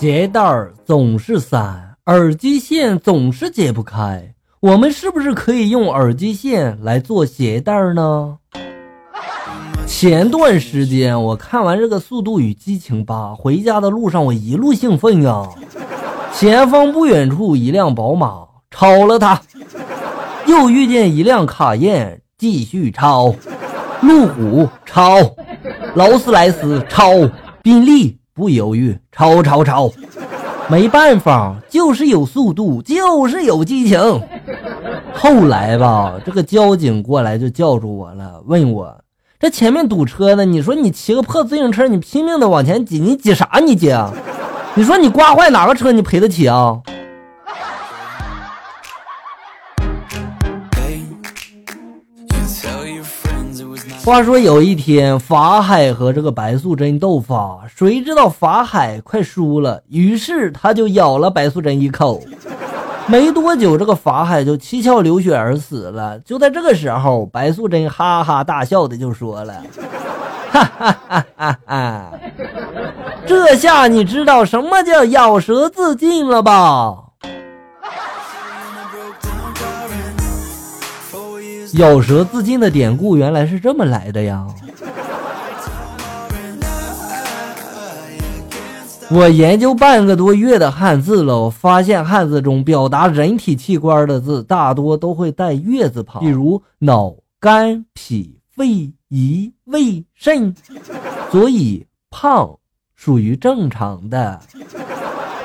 鞋带儿总是散，耳机线总是解不开。我们是不是可以用耳机线来做鞋带儿呢？前段时间我看完这个《速度与激情八》，回家的路上我一路兴奋啊！前方不远处一辆宝马超了他，又遇见一辆卡宴，继续超，路虎超，劳斯莱斯超，宾利。不犹豫，超超超！没办法，就是有速度，就是有激情。后来吧，这个交警过来就叫住我了，问我这前面堵车呢，你说你骑个破自行车，你拼命的往前挤，你挤啥？你挤啊？你说你刮坏哪个车，你赔得起啊？话说有一天，法海和这个白素贞斗法，谁知道法海快输了，于是他就咬了白素贞一口。没多久，这个法海就七窍流血而死了。就在这个时候，白素贞哈哈大笑的就说了：“哈哈哈哈哈，这下你知道什么叫咬舌自尽了吧？”咬舌自尽的典故原来是这么来的呀！我研究半个多月的汉字了，我发现汉字中表达人体器官的字大多都会带月字旁，比如脑、肝、脾、肺、胰、胃、肾，所以胖属于正常的。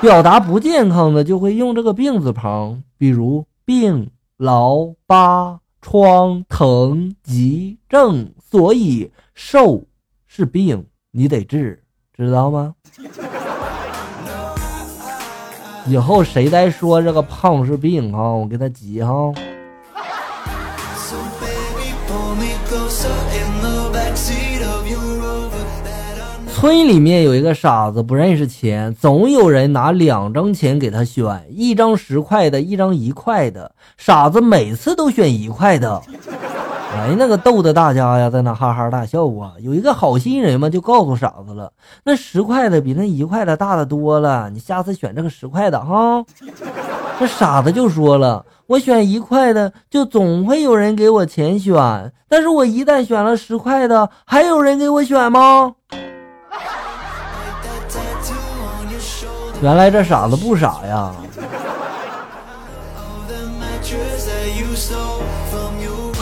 表达不健康的就会用这个病字旁，比如病、劳、疤。疮疼急症，所以瘦是病，你得治，知道吗？以后谁再说这个胖是病啊，我给他急哈。村里面有一个傻子，不认识钱，总有人拿两张钱给他选，一张十块的，一张一块的。傻子每次都选一块的，哎，那个逗得大家呀在那哈哈大笑啊。有一个好心人嘛，就告诉傻子了，那十块的比那一块的大的多了，你下次选这个十块的哈。这傻子就说了，我选一块的，就总会有人给我钱选，但是我一旦选了十块的，还有人给我选吗？原来这傻子不傻呀！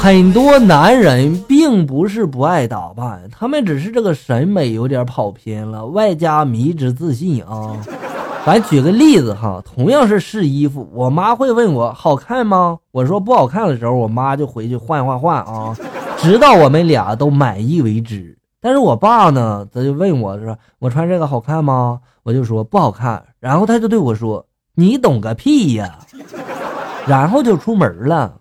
很多男人并不是不爱打扮，他们只是这个审美有点跑偏了，外加迷之自信啊。咱举个例子哈，同样是试衣服，我妈会问我好看吗？我说不好看的时候，我妈就回去换换换啊，直到我们俩都满意为止。但是我爸呢，他就问我说：“我穿这个好看吗？”我就说不好看。然后他就对我说：“你懂个屁呀！”然后就出门了。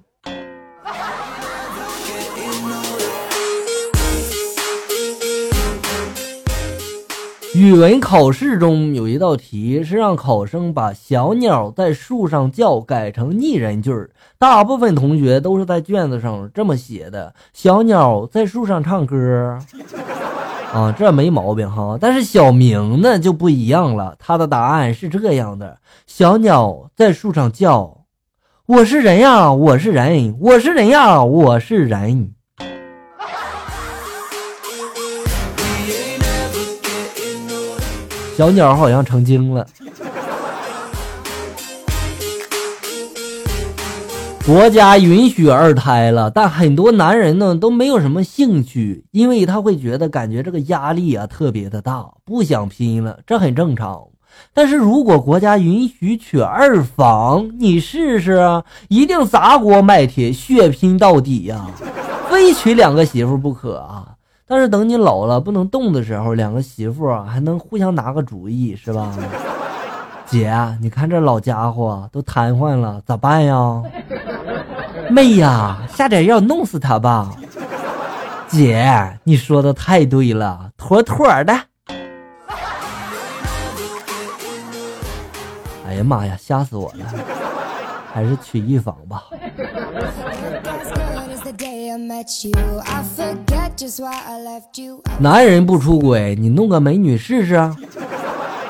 语文考试中有一道题是让考生把“小鸟在树上叫”改成拟人句儿，大部分同学都是在卷子上这么写的：“小鸟在树上唱歌。”啊，这没毛病哈。但是小明呢就不一样了，他的答案是这样的：“小鸟在树上叫，我是人呀，我是人，我是人呀，我是人。”小鸟好像成精了。国家允许二胎了，但很多男人呢都没有什么兴趣，因为他会觉得感觉这个压力啊特别的大，不想拼了，这很正常。但是如果国家允许娶二房，你试试，一定砸锅卖铁，血拼到底呀，非娶两个媳妇不可啊！但是等你老了不能动的时候，两个媳妇还能互相拿个主意，是吧？姐，你看这老家伙都瘫痪了，咋办呀？妹呀，下点药弄死他吧！姐，你说的太对了，妥妥的。哎呀妈呀，吓死我了！还是娶一房吧。男人不出轨，你弄个美女试试。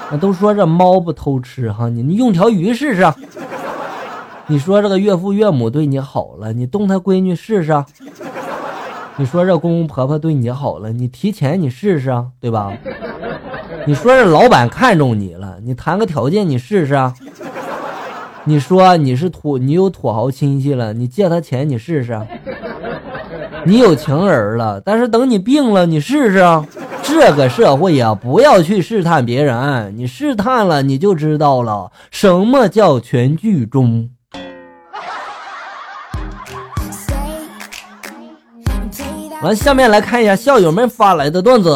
那都说这猫不偷吃哈，你你用条鱼试试。你说这个岳父岳母对你好了，你动他闺女试试。你说这公公婆婆对你好了，你提钱你试试，对吧？你说这老板看中你了，你谈个条件你试试。你说你是土，你有土豪亲戚了，你借他钱你试试。你有情人了，但是等你病了，你试试。这个社会呀，不要去试探别人，你试探了，你就知道了什么叫全剧终。完，下面来看一下校友们发来的段子。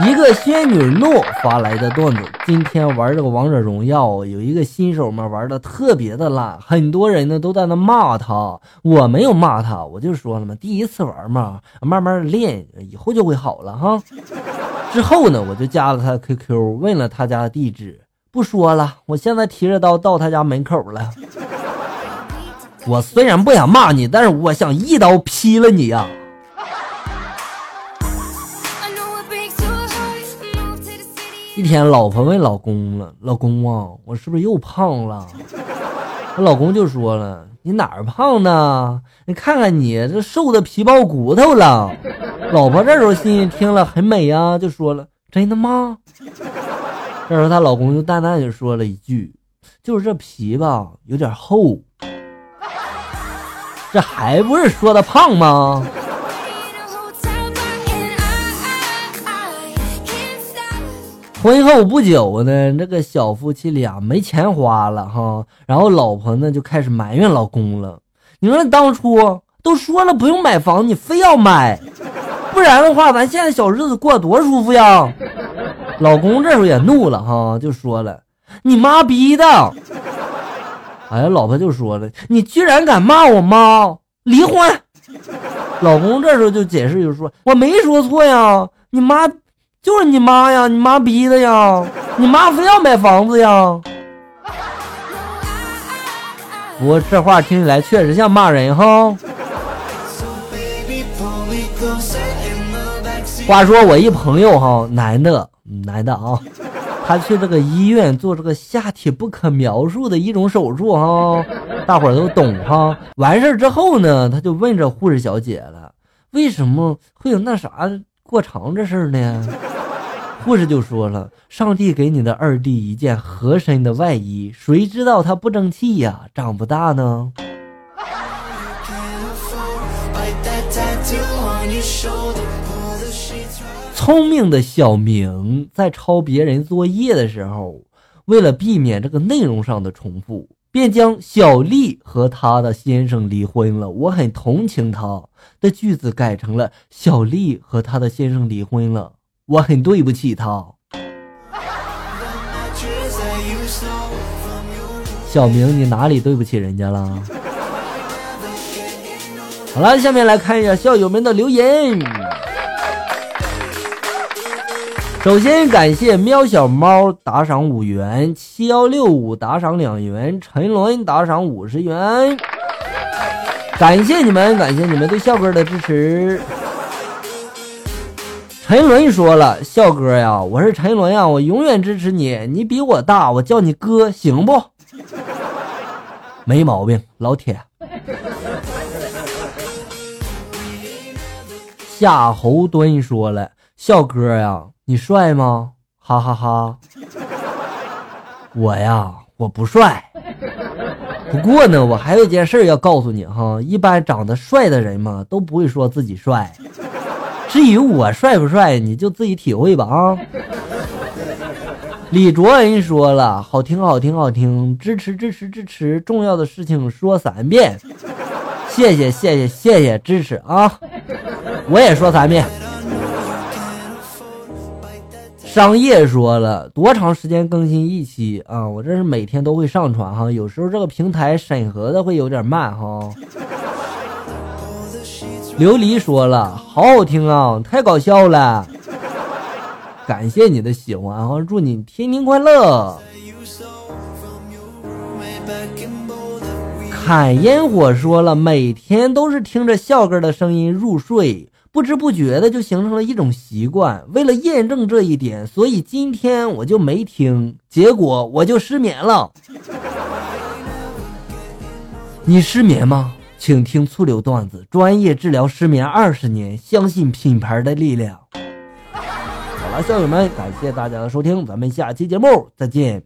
一个仙女诺发来的段子：今天玩这个王者荣耀，有一个新手嘛，玩的特别的烂，很多人呢都在那骂他。我没有骂他，我就说了嘛，第一次玩嘛，慢慢练，以后就会好了哈。之后呢，我就加了他 QQ，问了他家地址，不说了。我现在提着刀到他家门口了。我虽然不想骂你，但是我想一刀劈了你呀。一天，老婆问老公了：“老公啊，我是不是又胖了？” 我老公就说了：“你哪儿胖呢？你看看你这瘦的皮包骨头了。”老婆这时候心里听了很美呀，就说了：“真的吗？”这时候她老公就淡淡就说了一句：“就是这皮吧，有点厚。”这还不是说的胖吗？婚后不久呢，这个小夫妻俩没钱花了哈，然后老婆呢就开始埋怨老公了。你说当初都说了不用买房，你非要买，不然的话，咱现在小日子过多舒服呀。老公这时候也怒了哈，就说了：“你妈逼的！”哎呀，老婆就说了：“你居然敢骂我妈，离婚！”老公这时候就解释就说：“我没说错呀，你妈。”就是你妈呀，你妈逼的呀！你妈非要买房子呀！不过这话听起来确实像骂人哈。话说我一朋友哈，男的，男的啊，他去这个医院做这个下体不可描述的一种手术哈，大伙儿都懂哈。完事儿之后呢，他就问这护士小姐了，为什么会有那啥过长这事儿呢？护士就说了：“上帝给你的二弟一件合身的外衣，谁知道他不争气呀，长不大呢。”聪明的小明在抄别人作业的时候，为了避免这个内容上的重复，便将小丽和他的先生离婚了。我很同情他的句子改成了小丽和他的先生离婚了。我很对不起他，小明，你哪里对不起人家了？好了，下面来看一下校友们的留言。首先感谢喵小猫打赏五元，七幺六五打赏两元，陈伦打赏五十元，感谢你们，感谢你们对笑哥的支持。陈伦说了：“笑哥呀，我是陈伦呀，我永远支持你。你比我大，我叫你哥，行不？没毛病，老铁。”夏侯惇说了：“笑哥呀，你帅吗？哈哈哈。我呀，我不帅。不过呢，我还有一件事要告诉你哈，一般长得帅的人嘛，都不会说自己帅。”至于我帅不帅，你就自己体会吧啊！李卓人说了，好听好听好听，支持支持支持，重要的事情说三遍，谢谢谢谢谢谢支持啊！我也说三遍。商业说了，多长时间更新一期啊？我这是每天都会上传哈，有时候这个平台审核的会有点慢哈。琉璃说了，好好听啊，太搞笑了！感谢你的喜欢啊，祝你天天快乐。砍烟火说了，每天都是听着笑哥的声音入睡，不知不觉的就形成了一种习惯。为了验证这一点，所以今天我就没听，结果我就失眠了。你失眠吗？请听醋溜段子，专业治疗失眠二十年，相信品牌的力量。好了，校友们，感谢大家的收听，咱们下期节目再见。